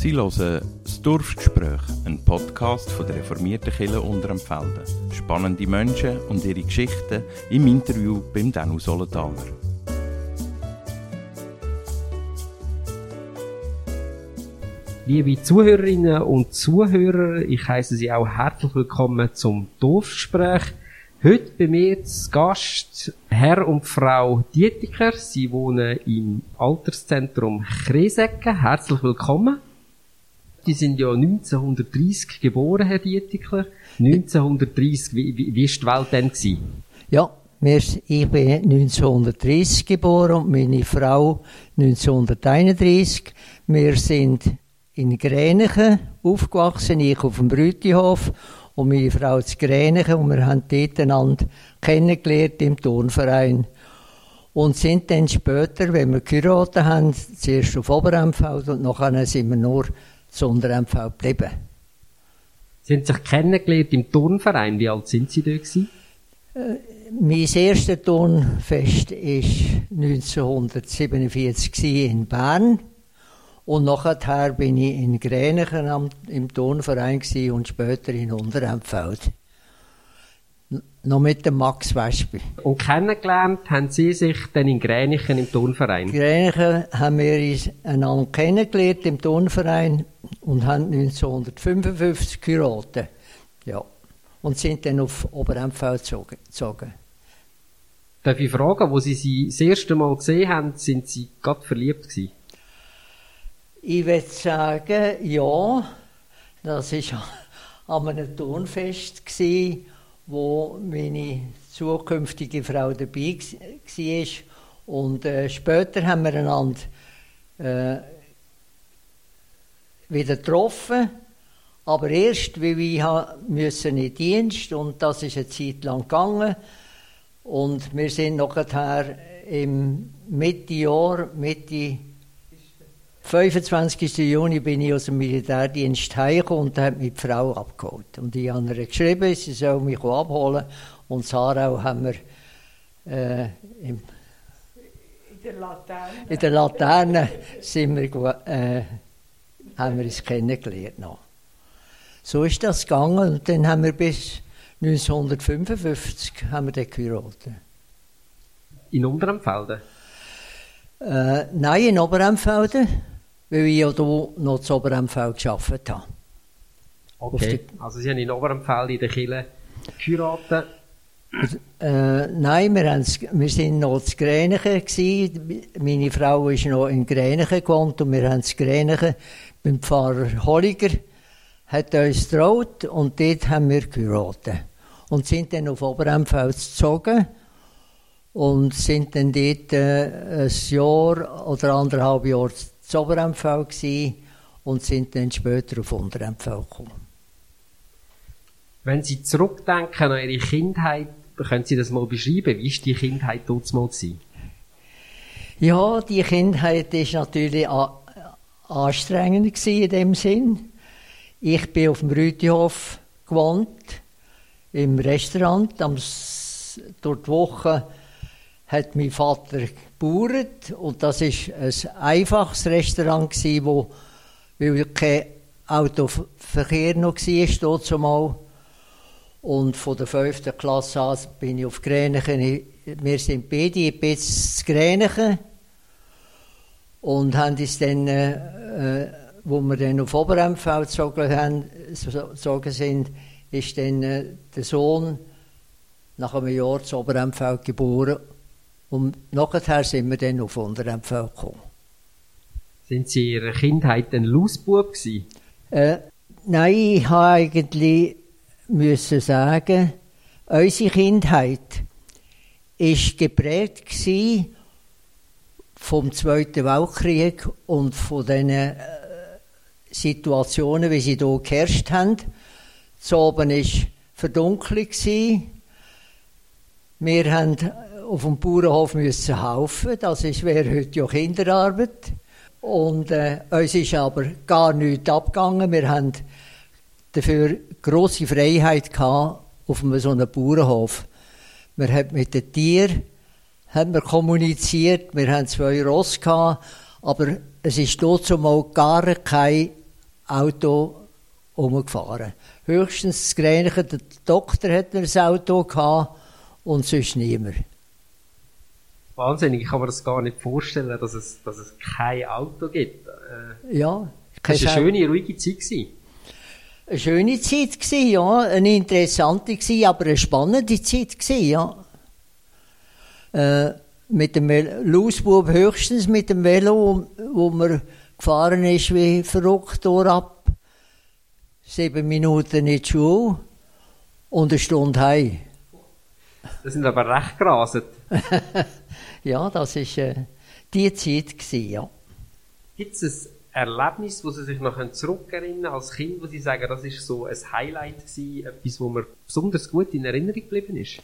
Sie hören das Dorfgespräch, ein Podcast von der reformierten Kirche Unterempfelden. Spannende Menschen und ihre Geschichten im Interview beim Danu Solenthaler. Liebe Zuhörerinnen und Zuhörer, ich heiße Sie auch herzlich willkommen zum Dorfgespräch. Heute bei mir zu Gast Herr und Frau Dietiker. Sie wohnen im Alterszentrum Kresecken. Herzlich willkommen. Die sind ja 1930 geboren, Herr Dietiker. 1930, wie, wie, wie ist die Welt denn gewesen? Ja, ich bin 1930 geboren und meine Frau 1931. Wir sind in Gränichen aufgewachsen, ich auf dem Brütihof und meine Frau zu Gränichen und wir haben dort einander kennengelernt im Turnverein und sind dann später, wenn wir geheiratet haben, zuerst auf Oberempfeld und nachher sind wir nur zu Unterempfeld geblieben. Sie haben sich kennengelernt im Turnverein. Wie alt sind Sie da gewesen? Äh, mein erstes Turnfest war 1947 in Bern. Und nachher bin ich in Gränichen im Turnverein und später in Unterempfeld. Noch mit dem Max Wespe. Und kennengelernt haben Sie sich dann in Gränichen im Turnverein? In Gränichen haben wir uns einander kennengelernt im Turnverein und haben 1955 geheiratet. Ja. Und sind dann auf Oberempfeld gezogen. Darf ich fragen, wo Sie sie das erste Mal gesehen haben, sind Sie gerade verliebt gewesen? Ich würde sagen, ja, das war an einem Turnfest, wo meine zukünftige Frau dabei war. Und äh, später haben wir einander äh, wieder getroffen. Aber erst, weil ich müssen in Dienst und das ist eine Zeit lang gegangen. Und wir sind nachher im Mitte Jahr, Mitte 25. Juni bin ich aus dem Militärdienst heimgekommen und hat die Frau abgeholt. Und ich habe ihr geschrieben, sie soll mich abholen. Und Sarau haben wir äh, im, in der Laterne, in der Laterne sind wir, äh, haben wir uns kennengelernt. Noch. So ist das gegangen und dann haben wir bis 1955 haben wir dann geheiratet. In Oberempfelden? Äh, nein, in Oberempfelden weil ich ja hier noch zu Oberempfeld gearbeitet habe. Okay, also Sie haben in Oberempfeld in der Kille geheiratet? Äh, nein, wir, wir sind noch zu Gränichen Meine Frau ist noch in Gränichen gewohnt und wir haben zu Gränichen beim Pfarrer Holliger hat uns getraut und dort haben wir geheiratet. Und sind dann auf Oberempfeld gezogen und sind dann dort äh, ein Jahr oder anderthalb Jahre zu Oberempfeld und sind dann später auf Unterempfeld gekommen. Wenn Sie zurückdenken an Ihre Kindheit, können Sie das mal beschreiben? Wie war die Kindheit dort mal? Ja, die Kindheit war natürlich anstrengend in dem Sinn. Ich bin auf dem Rütihof gewohnt, im Restaurant. Am, durch die Woche hat mein Vater gebaut und das ist ein einfaches Restaurant wo, weil kein Autoverkehr noch war, zumal. Und von der fünften Klasse an bin ich auf Gränichen. Wir sind beide bis zu Gränichen. Und haben uns dann, äh, wo wir dann auf Oberempfeld gezogen, gezogen sind, ist dann äh, der Sohn nach einem Jahr zu Oberempfeld geboren. Und nachher sind wir dann auf Unterempfeld gekommen. Sind Sie in Ihrer Kindheit ein Lausbub Äh, nein, ich habe eigentlich müssen sagen, unsere Kindheit war geprägt vom Zweiten Weltkrieg und von den äh, Situationen, wie sie hier geherrscht haben. Zu oben war Verdunklung. Wir haben auf dem Bauernhof müssen helfen. Das wäre heute ja Kinderarbeit. Und äh, uns ist aber gar nichts abgegangen. Wir haben dafür grosse Freiheit gehabt auf einem so einem Bauernhof. Wir haben mit den Tieren haben wir kommuniziert. Wir haben zwei Ross gehabt, aber es ist dort mal gar kein Auto umgefahren. Höchstens das Gränichen, der Doktor hat ein Auto gehabt und sonst niemand. Wahnsinnig, ich kann mir das gar nicht vorstellen, dass es, dass es kein Auto gibt. Äh, Ja. das war eine schöne, ruhige Zeit. Gewesen. Eine schöne Zeit gsi, ja, eine interessante gsi, aber eine spannende Zeit gsi, ja. Äh, mit dem Lausbub höchstens mit dem Velo, wo man gefahren ist wie verrückt ab. Sieben Minuten in die Schule und eine Stunde heim. Das sind aber recht gerasend. Ja, das ist äh, die Zeit ja. Gibt es ein Erlebnis, wo Sie sich noch zurückerinnern als Kind, wo Sie sagen, das ist so ein Highlight gewesen, etwas, wo mir besonders gut in Erinnerung geblieben ist?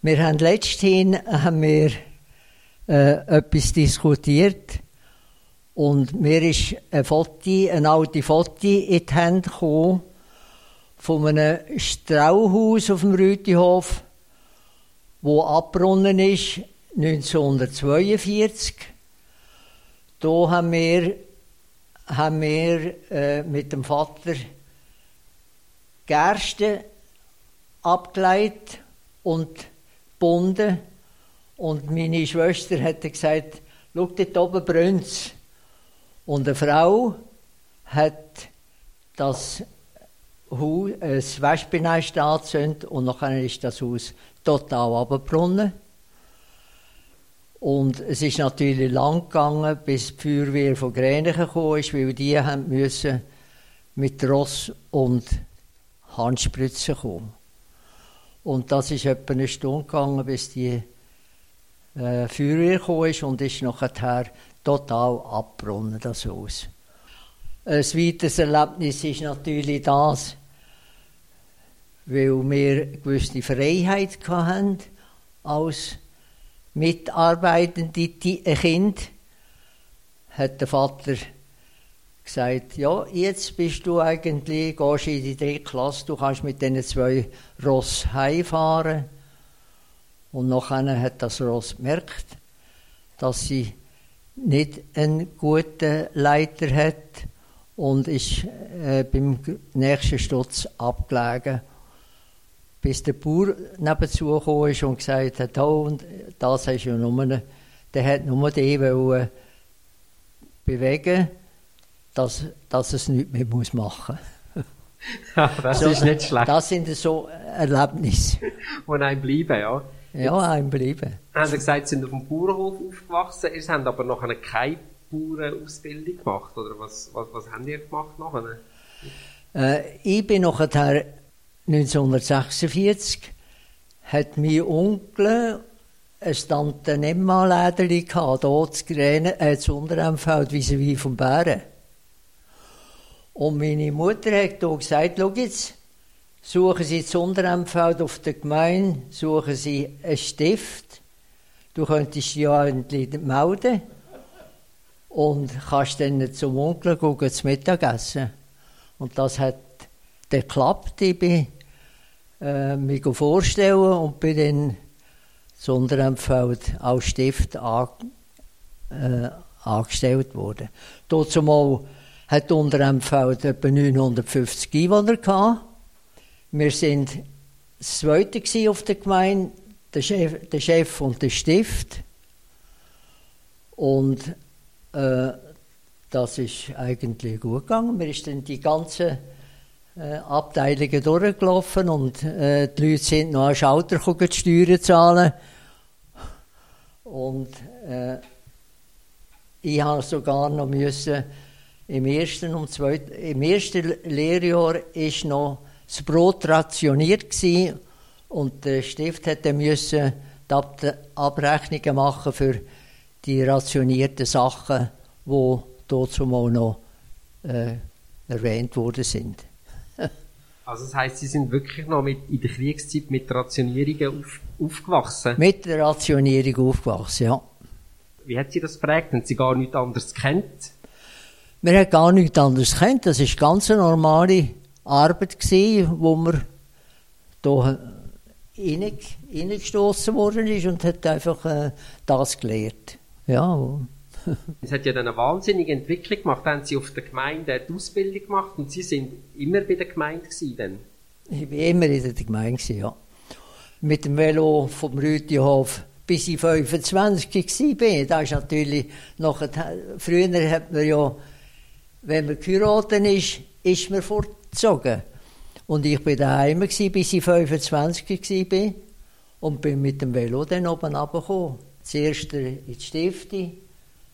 Wir haben letzthin haben wir, äh, etwas diskutiert und mir ist ein Foto, ein alte Foto in die Hände gekommen von einem Strauhaus auf dem Rütihof, wo abgebronnen ist 1942. Da haben wir, haben wir äh, mit dem Vater Gerste abgeleitet und gebunden. Und meine Schwester hat gesagt, schau dort oben brennt's. Und eine Frau hat das Haus, äh, das Wespenhaus angezündet und nachher ist das Haus total abgebrannt. Und es ist natürlich lang gegangen, bis die Feuerwehr von Gränichen gekommen ist, weil die haben müssen mit Ross und Handspritzen kommen. Und das ist etwa eine Stunde gegangen, bis die äh, Feuerwehr gekommen ist und ist nachher total abgebrannt, das Haus. Ein weiteres Erlebnis ist natürlich das, weil wir gewisse Freiheit hatten als mitarbeitende Kind, hat der Vater gesagt, ja, jetzt bist du eigentlich, gehst in die dritte Klasse, du kannst mit diesen zwei Ross heimfahren. Und nachher hat das Ross gemerkt, dass sie nicht einen guten Leiter hat und ist äh, beim nächsten Sturz abgelegen, bis der Bauer nebenzu gekommen ist und gesagt hat, oh, und das ist ja nur, der hat nur den wollen bewegen, dass, dass es nichts mehr muss machen das So, ist nicht schlecht. Das sind so Erlebnisse. wo einem bleiben, ja. Ja, einem bleiben. Haben Sie gesagt, Sie sind auf dem Bauernhof aufgewachsen, Sie haben aber nachher keine Bauernausbildung gemacht, oder was, was, was haben ihr gemacht nachher? Äh, ich bin nachher 1946 hat mein Onkel ein Tante Emma-Läderli gehabt, hier zu Gräne, äh, zu Unteremfeld, wie vom Bären. Und meine Mutter hat hier gesagt, schau jetzt, suchen Sie zu Unteremfeld auf der Gemeinde, suchen Sie einen Stift. Du könntest ja endlich melden und kannst dann zum Onkel gehen, zum Mittagessen. Und das hat geklappt. Ich bin äh, mich vorstellen und bin dann zu Unteremfeld als Stift an, äh, angestellt worden. Dazumal hat Unteremfeld etwa 950 Einwohner gehabt. Wir sind das Zweite auf der Gemeinde, der Chef, der Chef und der Stift. Und äh, das ist eigentlich gut gegangen. Wir sind dann die ganzen äh, Abteilungen durchgelaufen und äh, die Leute sind noch an Schalter gekommen, die Steuern zahlen. Und äh, ich habe sogar noch müssen, im ersten und zweiten, im ersten Lehrjahr ist noch das Brot rationiert gewesen und der Stift hätte müssen die Ab Abrechnungen machen für die rationierten Sachen, die dazu mal noch äh, erwähnt worden sind. Also das heisst, Sie sind wirklich noch mit, in der Kriegszeit mit Rationierungen auf, aufgewachsen. Mit der Rationierung aufgewachsen, ja. Wie hat Sie das prägt? Haben Sie gar nichts anderes kennt? Wir haben gar nichts anderes gekannt. Das war ganz eine normale Arbeit, gewesen, wo man hier reingestoßen worden ist und hat einfach äh, das gelehrt. Ja. Es hat ja dann eine wahnsinnige Entwicklung gemacht. Dann haben Sie auf der Gemeinde die Ausbildung gemacht und Sie sind immer bei der Gemeinde gewesen dann. Ich war immer in der Gemeinde, ja. Mit dem Velo vom Rütihof bis ich 25 war. Da ist natürlich noch, früher hat man ja, wenn man geheiratet ist, ist man fortgezogen. Und ich war daheim bis ich 25 war und bin mit dem Velo dann oben runtergekommen. Zuerst in die Stifte,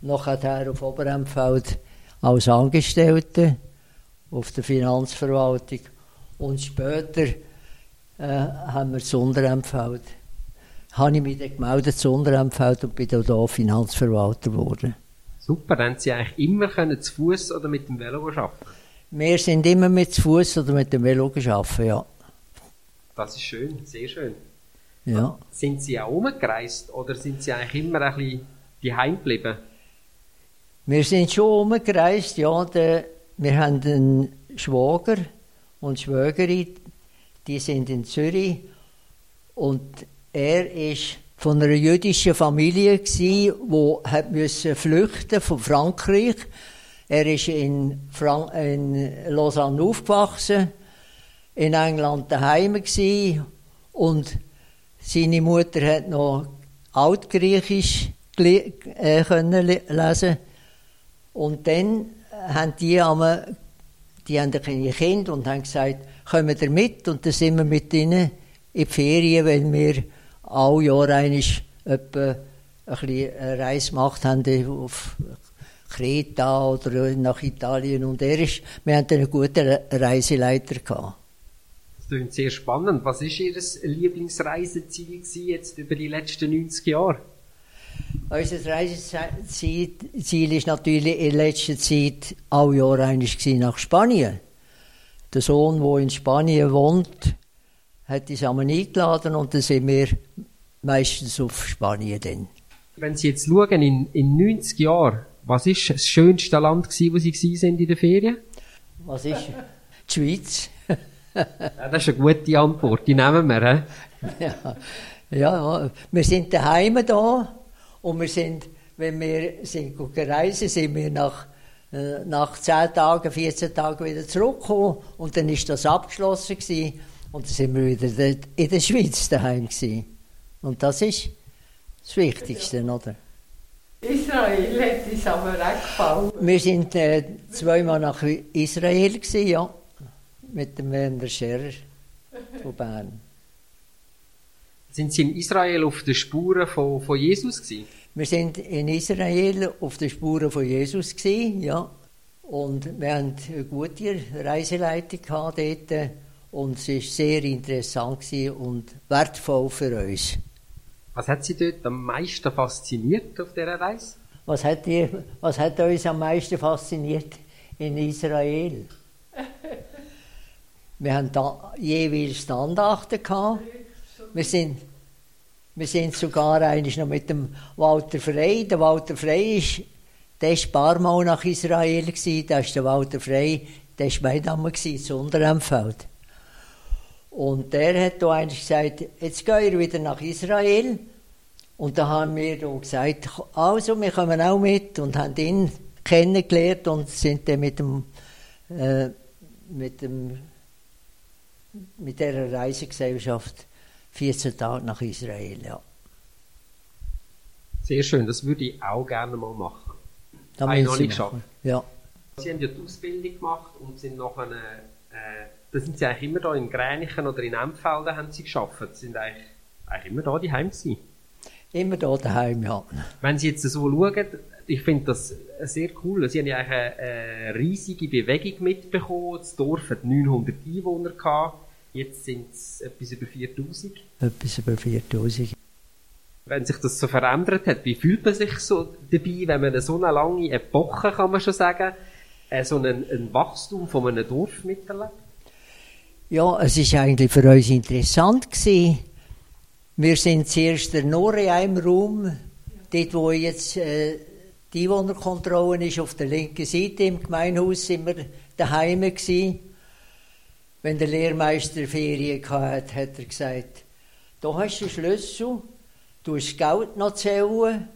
nachher auf Oberempfeld als Angestellte auf der Finanzverwaltung und später äh, haben wir das Unterempfeld. Habe ich mich dann gemeldet zu Unterempfeld und bin dann hier Finanzverwalter geworden. Super, dann haben Sie eigentlich immer können zu Fuß oder mit dem Velo arbeiten? Wir sind immer mit zu Fuß oder mit dem Velo arbeiten, ja. Das ist schön, sehr schön. Ja. Sind Sie auch umgereist oder sind Sie eigentlich immer ein bisschen daheim geblieben? Wir sind schon umgereist, ja. Der, wir haben einen Schwager und Schwägerin, die sind in Zürich und er ist von einer jüdischen Familie gsi, wo hat müssen flüchten von Frankreich. Er ist in, Frank in Lausanne aufgewachsen, in England daheim gsi und seine Mutter hat noch Altgriechisch äh, können lesen und dann haben die einmal, die haben kleine Kind und haben gesagt, kommen ihr mit und dann sind wir mit ihnen in die Ferien, weil wir alle Jahre einmal etwa eine Reise gemacht haben auf Kreta oder nach Italien und er ist, wir hatten einen guten Reiseleiter gehabt. Das klingt sehr spannend. Was ist Ihr Lieblingsreiseziel jetzt über die letzten 90 Jahre? Unser Reiseziel ist natürlich in letzter Zeit alle Jahre eigentlich nach Spanien. Der Sohn, der in Spanien wohnt, hat uns einmal eingeladen und dann sind wir meistens auf Spanien dann. Wenn Sie jetzt schauen, in, in 90 Jahren, was ist das schönste Land gewesen, wo Sie sind in der Ferien? Was ist? Die Schweiz. ja, das ist eine gute Antwort, die nehmen wir. He? ja, ja, wir sind daheim da und wir sind, wenn wir sind gereist, sind wir nach äh, nach 10 Tagen, 14 Tagen wieder zurückgekommen und dann ist das abgeschlossen gewesen. Und dann sind wir wieder in der Schweiz daheim gewesen. Und das ist das Wichtigste, oder? Israel hat uns aber auch gefallen. Wir sind äh, zweimal nach Israel gewesen, ja. Mit dem Werner Scherer von Bern. Sind Sie in Israel auf den Spuren von, von Jesus gewesen? Wir sind in Israel auf den Spuren von Jesus gewesen, ja. Und wir haben eine gute Reiseleitung gehabt dort. Und es war sehr interessant und wertvoll für uns. Was hat Sie dort am meisten fasziniert auf dieser Reise? Was hat, die, was hat uns am meisten fasziniert in Israel? Wir haben da jeweils Standachten gehabt. Wir sind, wir sind sogar eigentlich noch mit dem Walter Frey. Der Walter Frey ist, der ist ein paar Mal nach Israel gewesen. Da ist der Walter Frey, der ist mein Name gewesen, zu. Und der hat da eigentlich gesagt, jetzt gehen wir wieder nach Israel. Und da haben wir dann gesagt, also, wir kommen auch mit und haben ihn kennengelernt und sind dann mit dem, äh, mit dem, mit dieser Reisegesellschaft 14 Tage nach Israel, ja. Sehr schön, das würde ich auch gerne mal machen. Da habe ich noch nicht geschafft. Ja. Sie haben ja die Ausbildung gemacht und sind nachher, äh, da sind Sie eigentlich immer da in Gränichen oder in Empfelden haben Sie geschafft. Sie sind eigentlich, eigentlich immer da daheim gewesen. Immer da daheim, ja. Wenn Sie jetzt so schauen, ich finde das sehr cool. Sie haben ja eine, eine riesige Bewegung mitbekommen. Das Dorf hat 900 Einwohner gehabt. Jetzt sind es etwas über 4000. Etwas über 4000. Wenn sich das so verändert hat, wie fühlt man sich so dabei, wenn man so eine lange Epoche, kann man schon sagen, äh, so ein, ein Wachstum von einem Dorf miterlebt? Ja, es ist eigentlich für uns interessant gewesen. Wir sind zuerst nur in einem Raum, dort wo jetzt äh, die Einwohnerkontrolle ist, auf der linken Seite im Gemeinhaus sind wir daheim gewesen. Wenn der Lehrmeister Ferien hatte, hat er gesagt, da hast du Schlüssel, du hast Geld noch zählen,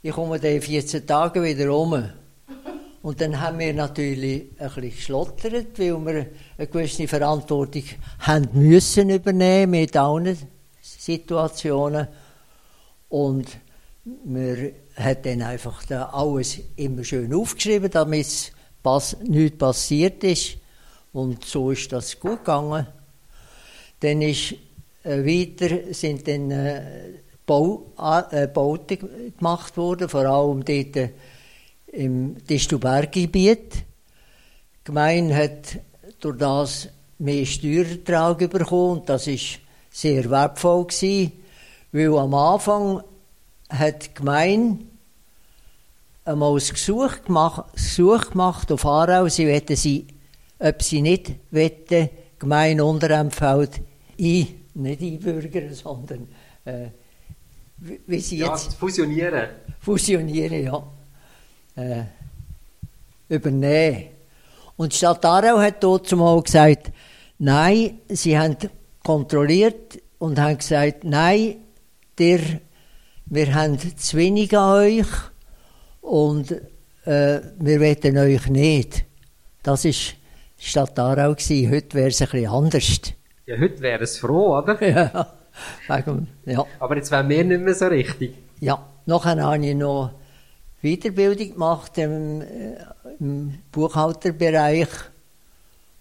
ich komme dann in 14 Tagen wieder um. Und dann haben wir natürlich ein bisschen geschlottert, weil wir eine gewisse Verantwortung haben müssen übernehmen mit allen Situationen. Und wir haben dann einfach alles immer schön aufgeschrieben, damit nichts passiert ist. Und so ist das gut gegangen. Dann ist äh, weiter sind dann äh, Bau, äh, Bauten gemacht worden, vor allem dort äh, im Distubergebiet. Die Gemeinde hat durch das mehr Steuerertrag bekommen und das ist sehr wertvoll gewesen, weil am Anfang hat die Gemeinde einmal ein Gesuch gemacht, Gesuch gemacht auf Aarau, sie wollten sie, ob sie nicht wollten, Gemeinde Unterempfeld ein, nicht einbürgern, sondern äh, wie sie Ja, jetzt fusionieren. fusionieren, ja. Äh, übernehmen. Und die Stadt Aarau hat dort zumal gesagt, nein, sie haben kontrolliert und haben gesagt, nein, der, wir haben zu wenig an euch und äh, wir wollen euch nicht. Das die Stadt Aarau. Gewesen. Heute wäre es ein bisschen anders. Ja, heute wäre es froh, oder? ja, wegen, ja. Aber jetzt wären wir nicht mehr so richtig. Ja, nachher habe ich noch Weiterbildung gemacht im, im Buchhalterbereich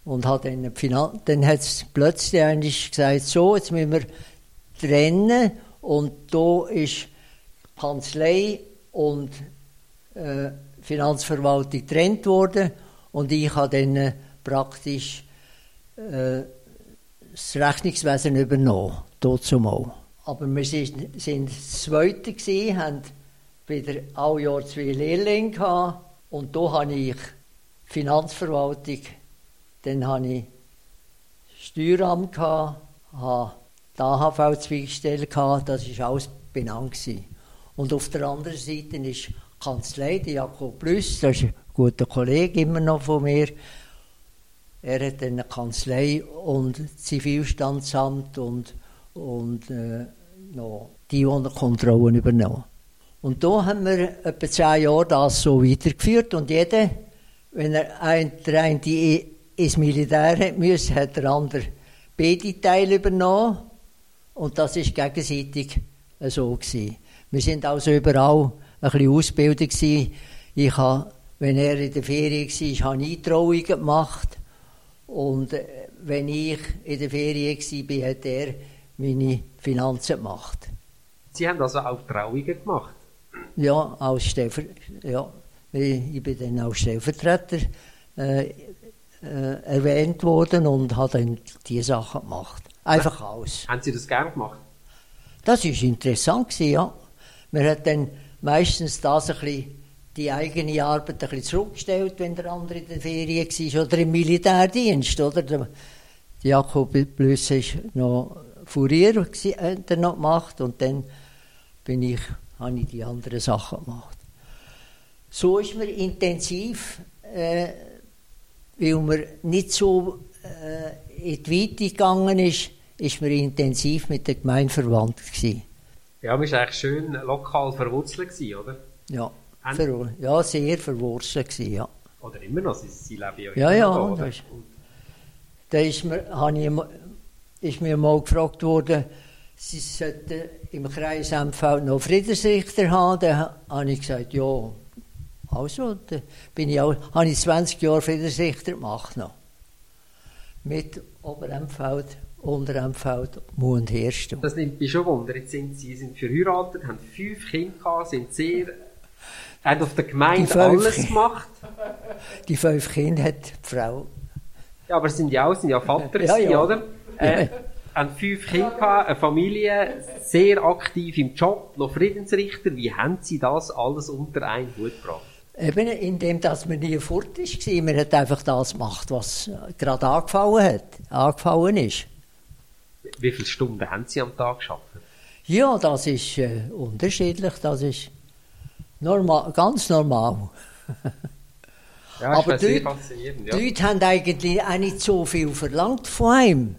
und habe dann, Finan dann hat es plötzlich eigentlich gesagt, so, jetzt müssen wir trennen und da ist Kanzlei und äh, Finanzverwaltung getrennt worden und ich habe dann äh, praktisch äh, das Rechnungswesen übernommen, dazumal. Aber wir das Zweite gewesen, haben wieder alle Jahr zwei Lehrlinge gehabt und da habe ich Finanzverwaltung, dann habe ich Steueramt gehabt, habe die AHV-Zweigstelle gehabt, das war alles benannt. Gewesen. Und auf der anderen Seite ist die Kanzlei, die Jakob Plüss, das ist ein guter Kollege immer noch von mir, er hat eine Kanzlei und Zivilstandsamt und, und äh, noch die Kontrollen übernommen. Und da haben wir etwa zehn Jahre das so weitergeführt und jeder, wenn er ein, der eine ins Militär hat müssen, hat der andere beide Teile übernommen und das ist gegenseitig so gewesen. Wir sind also überall ein bisschen ausgebildet gewesen. Ich habe, wenn er in der Ferien war, habe ich Trauungen gemacht und äh, wenn ich in der Ferien war, hat er meine Finanzen gemacht. Sie haben also auch Trauungen gemacht. Ja, als Stellver ja, ich bin dann als Stellvertreter äh, äh, erwähnt worden und habe dann diese Sachen gemacht. Einfach alles. Haben Sie das gern gemacht? Das war interessant, gewesen, ja. Man hat dann meistens das ein bisschen, die eigene Arbeit ein bisschen zurückgestellt, wenn der andere in der Ferien war oder im Militärdienst. Oder? Der Jakob Blüss war noch Fourier, gewesen, hat er noch gemacht und dann bin ich, habe ich die anderen Sachen gemacht. So ist man intensiv, äh, weil man nicht so äh, in die Weite gegangen ist, ist man intensiv mit der Gemeinde verwandt gewesen. Ja, man war eigentlich schön lokal verwurzelt, gewesen, oder? Ja, Haben- ja sehr verwurzelt gewesen, ja. Oder immer noch, Sie, Sie leben ja Ja, immer ja, noch, das ist- Da ist mir, habe ich, mal- ist mir mal gefragt worden, sie sollten im Kreis MV noch Friedensrichter haben. Da habe ich gesagt, ja, also, da bin ich auch, habe ich 20 Jahre Friedensrichter gemacht noch. Mit Oberempfeld, Unterempfeld, Mu und Herstu. Das nimmt mich schon Wunder. Jetzt sind Sie sind verheiratet, haben fünf Kinder gehabt, sind sehr, haben auf der Gemeinde alles Kinder. gemacht. Die fünf Kinder hat die Frau. Ja, aber sind ja auch, sind ja Vater Ja, ja. oder? Äh, haben fünf Kinder gehabt, eine Familie, sehr aktiv im Job, noch Friedensrichter. Wie haben Sie das alles unter einen Hut gebracht? Eben, indem dass man nie fort ist, war. man hat einfach das gemacht, was gerade angefallen hat, angefallen ist. Wie viele Stunden haben Sie am Tag geschafft? Ja, das ist äh, unterschiedlich, das ist normal, ganz normal. Ja, Aber die-. Die Ja. Leute haben eigentlich auch nicht so viel verlangt von einem.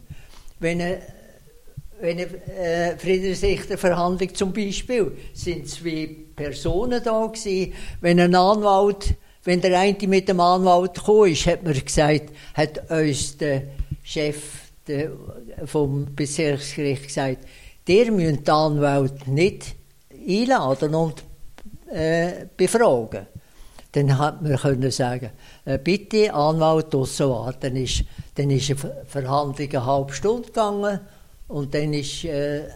Wenn er wenn äh, Friedensrichter Verhandlung zum Beispiel, sind zwei Personen da gewesen. Wenn ein Anwalt, wenn der eine mit dem Anwalt gekommen ist, hat man gesagt, hat uns der Chef der, vom Bezirksgericht gesagt, der müsst den Anwalt nicht einladen und äh, befragen. Dann hat man können sagen, äh, bitte Anwalt draussen warten. Dann ist, dann ist eine Verhandlung eine halbe Stunde gegangen und dann ist, äh,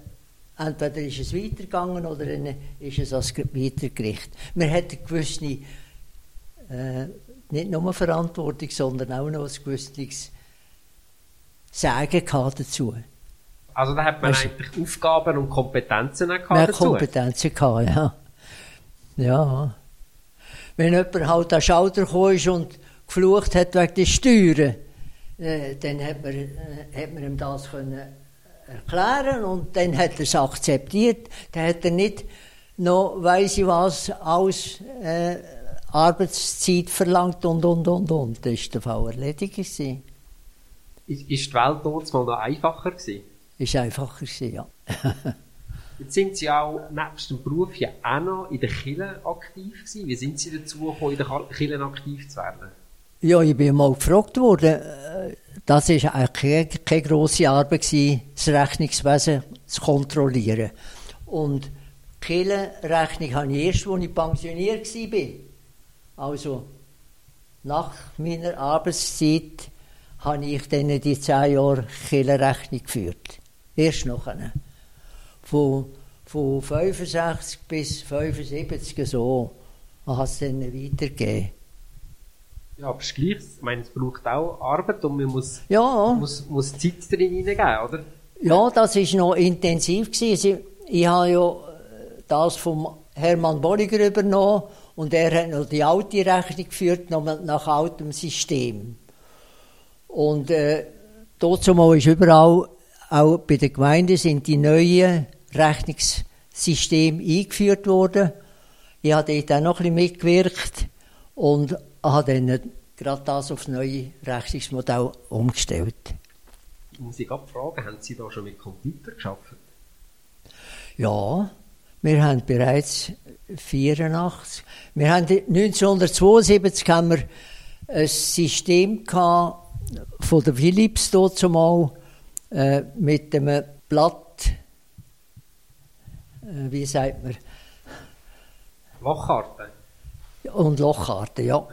entweder ist es weitergegangen oder dann ist es als Weitergericht. Man hat eine gewisse, äh, nicht nur Verantwortung, sondern auch noch ein gewisses Sagen dazu. Also da hat man weißt, eigentlich Aufgaben und Kompetenzen mehr dazu? Kompetenzen gehabt, ja. Ja. Wenn jemand halt an Schauder kam und geflucht hat wegen der Steuern, äh, dann hat man, äh, hat man ihm das können erklären und dann hat er es akzeptiert. Dann hat er nicht noch, weiss ich was, aus äh, Arbeitszeit verlangt und, und, und, und. Das war der Fall erledigt. Gewesen. Ist, ist die Welt dort mal noch einfacher gewesen? Ist einfacher gewesen, ja. Jetzt sind Sie auch nebst dem Beruf ja auch noch in der Kirche aktiv gewesen. Wie sind Sie dazu gekommen, in der Kirche aktiv zu werden? Ja, ich bin mal gefragt worden, äh, das war eigentlich keine, keine grosse Arbeit, gewesen, das Rechnungswesen zu kontrollieren. Und die Kirchenrechnung habe ich erst, als ich pensioniert war. Also, nach meiner Arbeitszeit habe ich dann die zehn Jahre Kirchenrechnung geführt. Erst nachher. Von, von 65 bis 75 so. Man hat es dann weitergegeben. Ja, aber es ist gleich. Ich meine, es braucht auch Arbeit und man muss, ja. muss, muss Zeit drin hineingeben, oder? Ja, das war noch intensiv. Gewesen. Ich habe ja das vom Hermann Bolliger übernommen und er hat noch die alte Rechnung geführt, nach altem System. Und äh, dazu ist überall, auch bei den Gemeinden, sind die neuen Rechnungssysteme eingeführt worden. Ich habe dort auch noch ein bisschen mitgewirkt und habe dann gerade das auf das neue Rechnungsmodell umgestellt. Muss ich gerade fragen, haben Sie da schon mit Computer geschafft? Ja, wir haben bereits 84, wir haben 1972 haben wir ein System gehabt, von der Philips dort zumal äh, mit einem Blatt, wie sagt man? Lochkarte. Und Lochkarte, ja.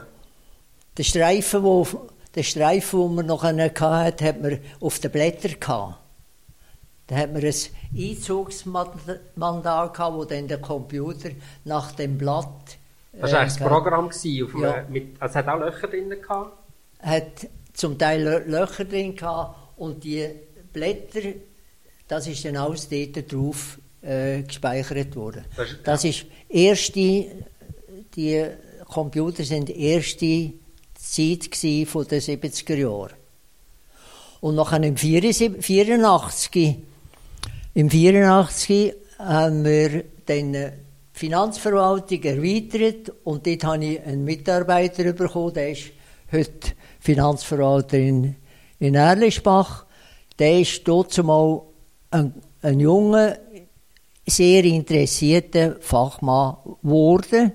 Der Streifen, wo, der Streifen, den man noch hatte, hat man auf den Blättern gehabt. Da hat man ein Einzugsmandat gehabt, wo dann der Computer nach dem Blatt. Äh, das war eigentlich das Programm, auf ja. Einem, mit, also es hat auch Löcher drin gehabt? Hat zum Teil Löcher drin gehabt und die Blätter, das ist dann alles dort drauf äh, gespeichert worden. Das, das ist erste, die Computer sind erste Zeit von den 70er Jahren. Und nachher im 84, im 84 haben wir dann die Finanzverwaltung erweitert und dort habe ich einen Mitarbeiter bekommen, der ist heute Finanzverwalter in, in Erlischbach. Der ist dort mal ein, ein junger, sehr interessierter Fachmann geworden.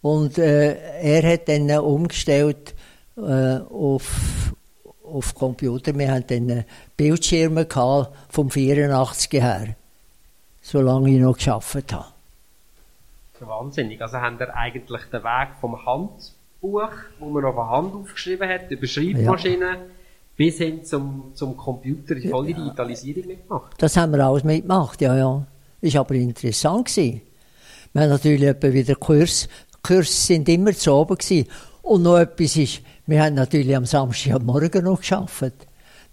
Und äh, er hat dann umgestellt äh, auf, auf Computer. Wir hatten dann Bildschirme vom 84 her, solange ich noch geschafft habe. Wahnsinnig. Also haben wir eigentlich den Weg vom Handbuch, wo man auf der Hand aufgeschrieben hat, über Schreibmaschinen, ja. bis hin zum, zum Computer, die volle Digitalisierung mitgemacht. Das haben wir alles mitgemacht, ja, ja. Ist aber interessant gewesen. Wir haben natürlich etwa wieder Kurs. Kurse sind immer zu oben gewesen. Und noch etwas ist, wir haben natürlich am Samstagmorgen noch geschafft.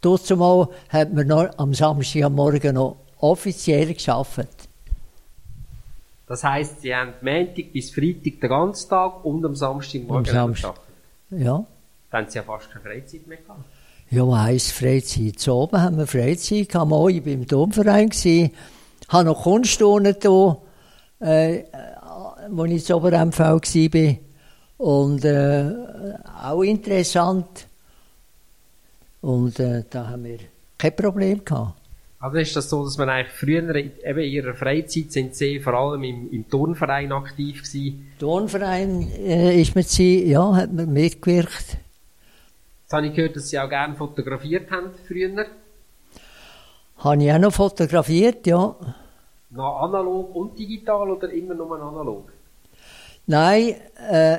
Dazumal hat man noch am Samstagmorgen noch offiziell geschafft. Das heisst, Sie haben Montag bis Freitag den ganzen Tag und am Samstagmorgen am Samstag. Ja. Dann haben Sie ja fast keine Freizeit mehr gehabt. Ja, heisst Freizeit? Zu oben haben wir Freizeit gehabt. Mal, ich war im Domverein, gewesen, habe noch Kunststunden hier, äh, als ich zu Ober-MV war. Und äh, auch interessant. Und äh, da haben wir kein Problem gehabt. Also ist das so, dass man eigentlich früher in- eben in ihrer Freizeit sind sie vor allem im, im Turnverein aktiv gewesen. Turnverein äh, ist mit sie, ja, hat man mitgewirkt. Jetzt habe ich gehört, dass sie auch gerne fotografiert haben früher. Habe ich auch noch fotografiert, ja. Noch analog und digital oder immer nur analog? Nein, äh,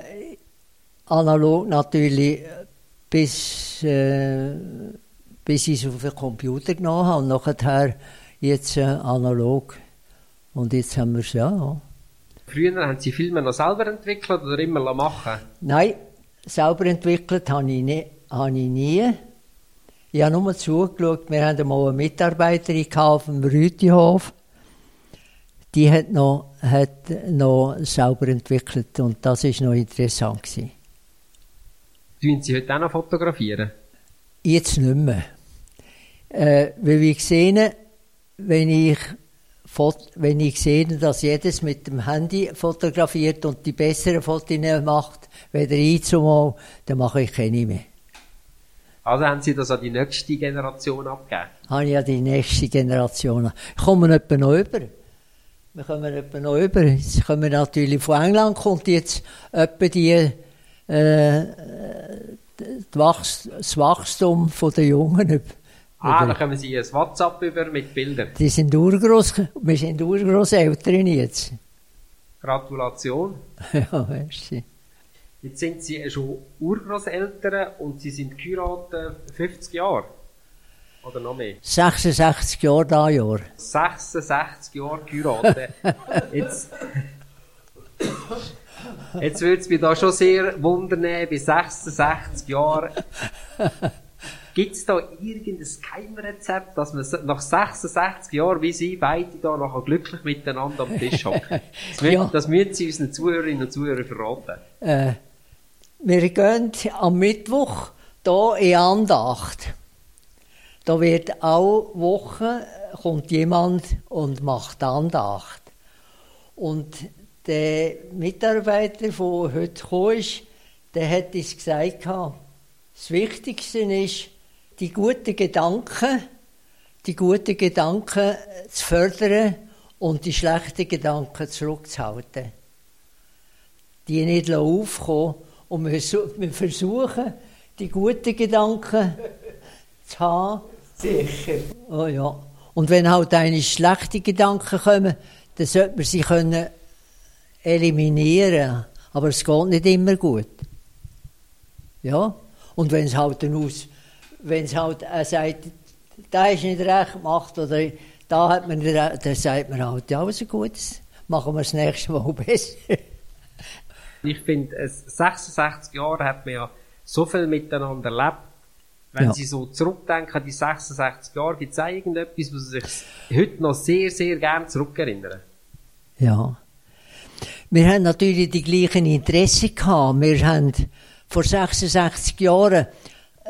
analog natürlich bis, äh, bis ich es auf den Computer genommen habe und nachher jetzt äh, analog. Und jetzt haben wir es ja. Früher haben sie Filme noch selber entwickelt oder immer machen Nein, selber entwickelt habe ich, nie, habe ich nie. Ich habe nur zugeschaut. Wir hatten mal eine Mitarbeiterin auf dem Rütihof. Die hat noch, hat noch selber entwickelt und das ist noch interessant gewesen. Tun sie heute auch noch fotografieren? Jetzt nicht mehr. Äh, weil ich sehe, wenn ich, wenn ich sehe, dass jedes mit dem Handy fotografiert und die besseren Fotos macht, weder ich zumal, dann mache ich keine mehr. Also haben sie das an die nächste Generation abgegeben? habe ich ja die nächste Generation. Ich komme etwa noch über. Wir kommen etwa noch über. Jetzt kommen natürlich von England kommt jetzt etwa die, äh, das Wachstum von der Jungen über. Ah, dann kommen sie ein WhatsApp über mit Bildern. Die sind Urgroß, wir sind Urgroßeltern jetzt. Gratulation. ja, merci. Jetzt sind sie schon Urgroßeltern und sie sind geheiratet 50 Jahre. Oder noch mehr. 66 Jahre da Jahr. 66 Jahre geheiratet. Jetzt, jetzt würde es mich da schon sehr wundern, bei 66 Jahren. Gibt es da irgendein Geheimrezept, dass man nach 66 Jahren, wie Sie beide da nachher glücklich miteinander am Tisch hocken? Das, Ja. das müssen Sie unseren Zuhörerinnen und Zuhörern verraten. Äh, wir gehen am Mittwoch hier in Andacht. Da wird auch Woche, kommt jemand und macht Andacht. Und der Mitarbeiter, der heute gekommen ist, der hat uns gesagt, das Wichtigste ist, die guten Gedanken, die guten Gedanken zu fördern und die schlechten Gedanken zurückzuhalten die nicht aufkommen. Und wir versuchen, die guten Gedanken zu haben. Sicher. Oh ja. Und wenn halt eine schlechte Gedanken kommen, dann sollte man sie können eliminieren. Aber es geht nicht immer gut. Ja. Und wenn es halt dann aus, wenn es halt er sagt, da ist nicht recht gemacht oder da hat man nicht recht, dann sagt man halt, ja, also gut, das machen wir das nächste Mal besser. Ich finde, es- 66 Jahre hat man ja so viel miteinander erlebt. Wenn Ja. Sie so zurückdenken an die 66 Jahre, gibt es auch irgendetwas, was Sie sich heute noch sehr, sehr gerne zurückerinnern? Ja. Wir haben natürlich die gleichen Interessen gehabt. Wir haben vor 66 Jahren,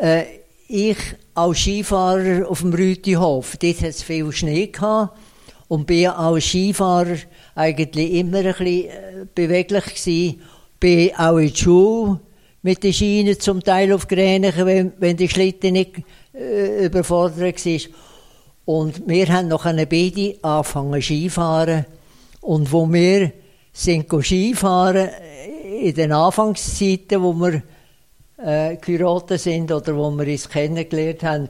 äh, ich als Skifahrer auf dem Rütihof, dort hat es viel Schnee gehabt und bin als Skifahrer eigentlich immer ein bisschen äh, beweglich gewesen. Bin auch in die Schule mit den Schienen zum Teil auf Gränichen, wenn, wenn die Schlitten nicht äh, überfordert war. Und wir haben noch eine beide angefangen Skifahren. Und wo wir sind Skifahren, äh, in den Anfangszeiten, wo wir äh, geheiratet sind oder wo wir uns kennengelernt haben,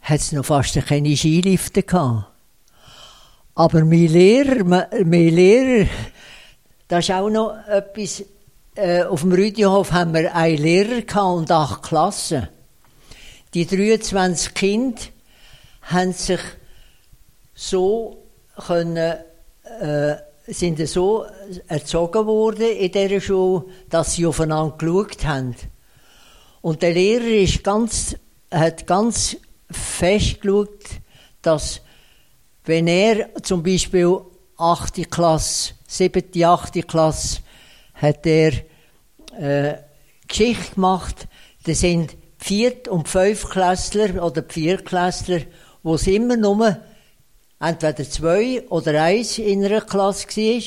hat es noch fast keine Skilifte gehabt. Aber mein Lehrer, mein Lehrer, das ist auch noch etwas, äh, auf dem Rüdihof haben wir einen Lehrer und acht Klassen. Die 23 Kinder haben sich so können, äh, sind so erzogen worden in dieser Schule, dass sie aufeinander geschaut haben. Und der Lehrer ist ganz, hat ganz fest geschaut, dass wenn er zum Beispiel 8. Klasse, 7., 8. Klasse, hat er äh, Geschichte gemacht, das sind Viert- und Fünftklässler oder Viertklässler, wo es immer nur entweder zwei oder eins in einer Klasse war,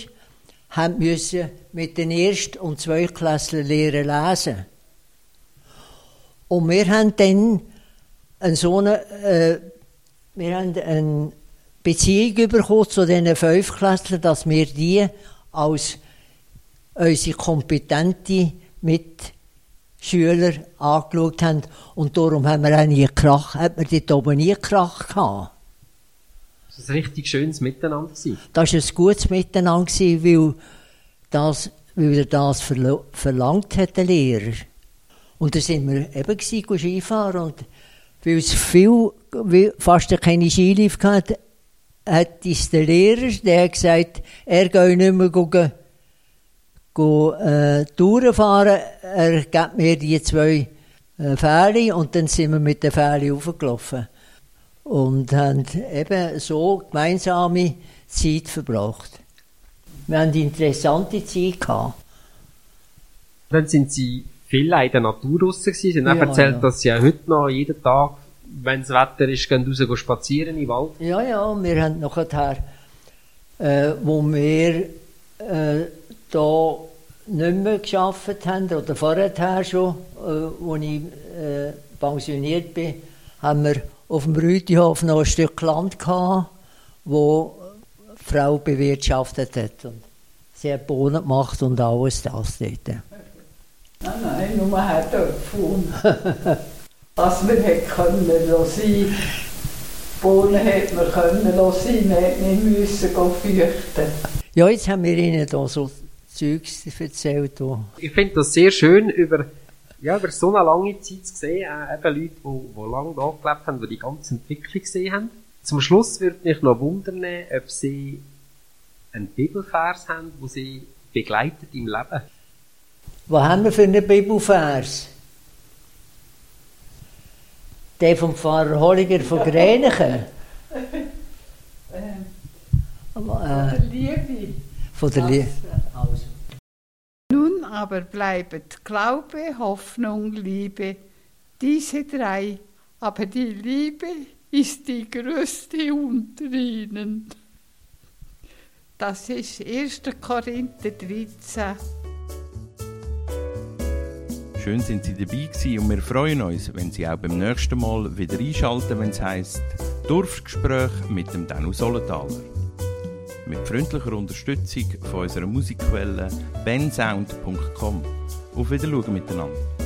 haben müssen mit den Erst- und Zweitklässlern lernen lesen. Und wir haben dann einen so einen, äh, Wir haben eine Beziehung bekommen zu diesen Fünfklässlern, dass wir die als unsere kompetente Mitschüler angeschaut haben. Und darum haben wir auch nie Krach, hat man dort oben nie Krach gehabt. Das war ein richtig schönes Miteinander. Das war ein gutes Miteinander, weil, das, weil er das verlangt hat, der Lehrer. Und da sind wir eben gewesen, Skifahren und weil es viel, fast keine Skilift hatte, hat uns der Lehrer, der hat gesagt, er gehe nicht mehr gucken, go, äh, Touren fahren, er gibt mir die zwei äh, Fähre und dann sind wir mit der Fähre hochgelaufen und haben eben so gemeinsame Zeit verbracht. Wir haben interessante Zeit gehabt. Dann sind sie viel in der Natur draussen gewesen. Sie haben Ja, erzählt, ja. dass sie auch heute noch jeden Tag, wenn das Wetter ist, gehen raus spazieren im Wald. Ja, ja, wir haben nachher, äh, wo wir äh, da nicht mehr geschafft haben, oder vorher schon, äh, als ich äh, pensioniert bin, haben wir auf dem Rütihof noch ein Stück Land gehabt, wo Frau bewirtschaftet hat. Und sie hat Bohnen gemacht und alles das dort. Nein, nein, nur hat er gefunden. Was man hätte können lassen. Bohnen hätte man können lassen, man hätte nicht müssen fürchten. Ja, jetzt haben wir Ihnen da so Zeugs erzählt. Wo Ich finde das sehr schön, über, ja, über so eine lange Zeit zu sehen, auch eben Leute, die, die lange da gelebt haben, die die ganze Entwicklung gesehen haben. Zum Schluss würde mich noch wundern, ob Sie einen Bibelvers haben, wo Sie begleitet im Leben. Was haben wir für einen Bibelvers? Der vom Pfarrer Holliger von Grenichen. Ähm, Aber, der äh, Liebe. von der Lie also. Aber bleibet Glaube, Hoffnung, Liebe, diese drei, aber die Liebe ist die größte unter ihnen. Das ist 1. Korinther 13. Schön sind Sie dabei gewesen und wir freuen uns, wenn Sie auch beim nächsten Mal wieder einschalten, wenn es heisst Dorfgespräch mit dem Danu Solenthaler. Mit freundlicher Unterstützung von unserer Musikquelle bensound.com. Auf Wiedersehen miteinander.